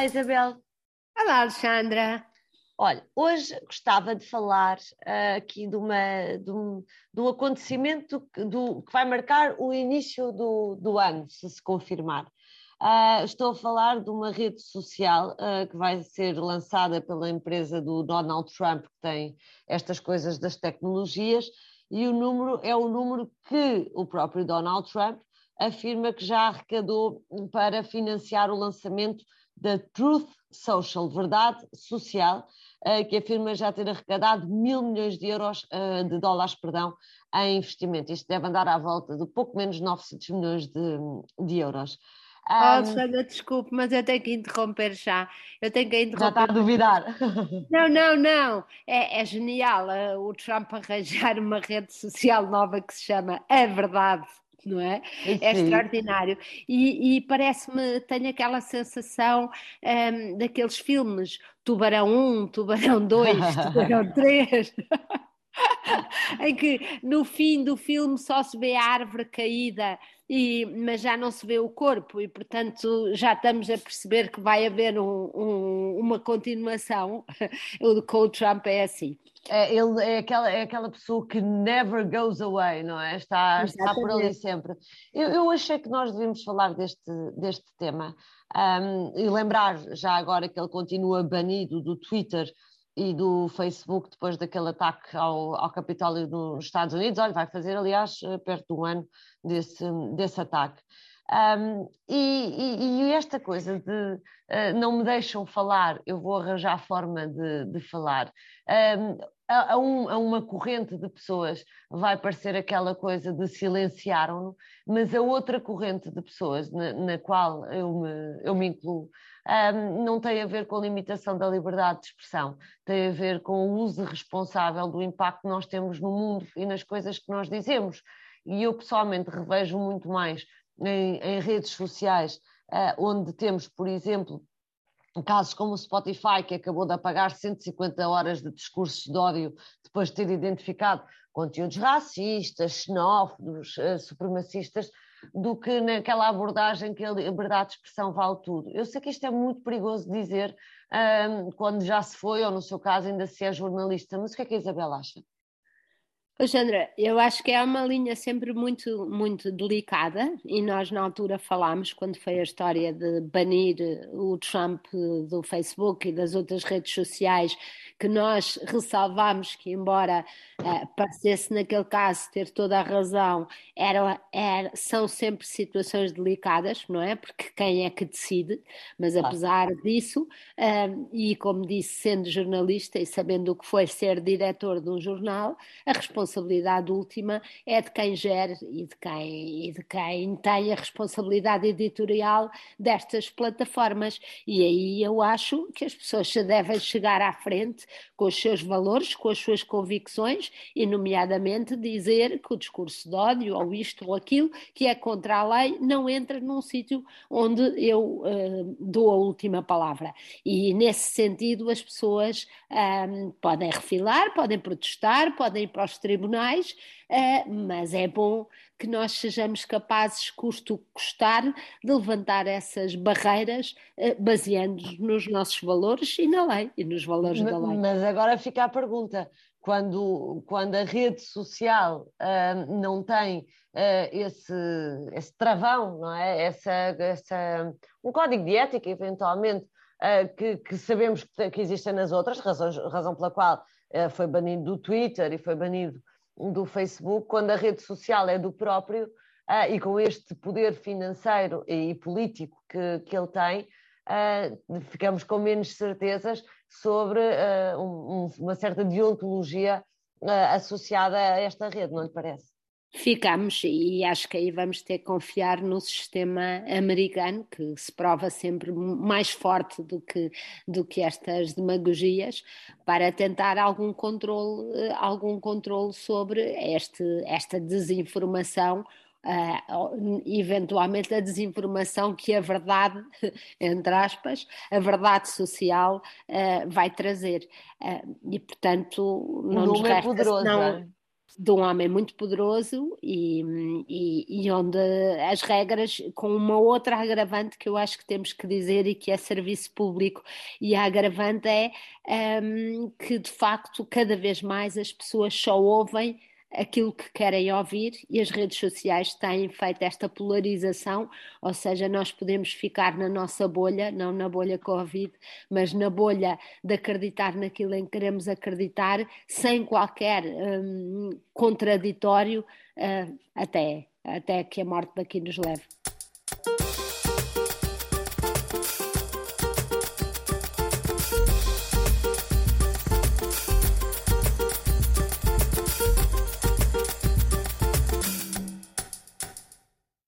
Olá, Isabel. Olá, Alexandra. Olha, hoje gostava de falar uh, aqui de, uma, de, um, de um acontecimento que, do, que vai marcar o início do, do ano, se se confirmar. Uh, estou a falar de uma rede social uh, que vai ser lançada pela empresa do Donald Trump, que tem estas coisas das tecnologias, e o número é o número que o próprio Donald Trump afirma que já arrecadou para financiar o lançamento da Truth Social, Verdade Social, uh, que afirma já ter arrecadado mil milhões de euros, uh, de dólares, perdão, em investimento. Isto deve andar à volta de pouco menos de 900 milhões de, de euros. Oh, Sandra, desculpe, mas eu tenho que interromper já. Eu tenho que interromper. Já está a duvidar. Não, não, não. É, é genial uh, o Trump arranjar uma rede social nova que se chama A Verdade não é? Sim. É extraordinário. E, e parece-me, tenho aquela sensação um, daqueles filmes Tubarão 1, Tubarão 2, Tubarão 3. em que no fim do filme só se vê a árvore caída, e, mas já não se vê o corpo, e portanto já estamos a perceber que vai haver um, um, uma continuação. com o Trump é assim. É, ele é aquela, é aquela pessoa que never goes away, não é? Está, está por ali sempre. Eu, eu achei que nós devíamos falar deste, deste tema um, e lembrar já agora que ele continua banido do Twitter e do Facebook depois daquele ataque ao, ao Capitólio nos Estados Unidos. Olha, vai fazer, aliás, perto de um ano desse, desse ataque. Um, e, e, e, esta coisa de uh, não me deixam falar, eu vou arranjar a forma de, de falar. Um, a, a, um, a, uma corrente de pessoas vai parecer aquela coisa de silenciaram-no, mas a outra corrente de pessoas na, na qual eu me, eu me incluo não tem a ver com a limitação da liberdade de expressão, tem a ver com o uso responsável do impacto que nós temos no mundo e nas coisas que nós dizemos. E eu pessoalmente revejo muito mais em, em redes sociais, uh, onde temos, por exemplo, casos como o Spotify, que acabou de apagar 150 horas de discursos de ódio depois de ter identificado conteúdos racistas, xenófobos, uh, supremacistas, do que naquela abordagem que a liberdade de expressão vale tudo. Eu sei que isto é muito perigoso dizer quando já se foi, ou no seu caso ainda se é jornalista, mas o que é que a Isabel acha? Alexandra, eu acho que é uma linha sempre muito, muito delicada e nós na altura falámos quando foi a história de banir o Trump do Facebook e das outras redes sociais que nós ressalvámos que embora uh, parecesse naquele caso ter toda a razão, era, era, são sempre situações delicadas, não é? Porque quem é que decide, mas apesar ah. disso, uh, e como disse, sendo jornalista e sabendo o que foi ser diretor de um jornal, a responsabilidade responsabilidade última é de quem gere e de quem, e de quem tem a responsabilidade editorial destas plataformas. E aí eu acho que as pessoas devem chegar à frente com os seus valores, com as suas convicções e, nomeadamente, dizer que o discurso de ódio ou isto ou aquilo que é contra a lei não entra num sítio onde eu uh, dou a última palavra. E nesse sentido, as pessoas um, eh, podem refilar, podem protestar, podem ir para os tribunais tribunais, uh, mas é bom que nós sejamos capazes, custo custar, de levantar essas barreiras, uh, baseando-nos nos nossos valores e na lei, e nos valores mas, da lei. Mas agora fica a pergunta, quando, quando a rede social uh, não tem uh, esse, esse travão, não é? Essa, essa, um código de ética, eventualmente, uh, que, que, sabemos que, que, existem nas outras, razões, razão pela qual foi banido do Twitter e foi banido do Facebook, quando a rede social é do próprio uh, e com este poder financeiro e político que, que ele tem, uh, ficamos com menos certezas sobre uma certa deontologia associada a esta rede, não lhe parece? Ficamos, e acho que aí vamos ter que confiar no sistema americano, que se prova sempre mais forte do que, do que estas demagogias, para tentar algum controle, eh, algum controle sobre este, esta desinformação Uh, eventualmente a desinformação que a verdade, entre aspas, a verdade social uh, vai trazer. Uh, e portanto, não nos é resta é poderoso, senão, de um homem muito poderoso e, e, e, onde as regras, com uma outra agravante que eu acho que temos que dizer e que é serviço público, e a agravante é um, que de facto cada vez mais as pessoas só ouvem aquilo que querem ouvir e as redes sociais têm feito esta polarização, ou seja, nós podemos ficar na nossa bolha, não na bolha Covid, mas na bolha de acreditar naquilo em que queremos acreditar, sem qualquer um, contraditório, uh, até, até que a morte daqui nos leve.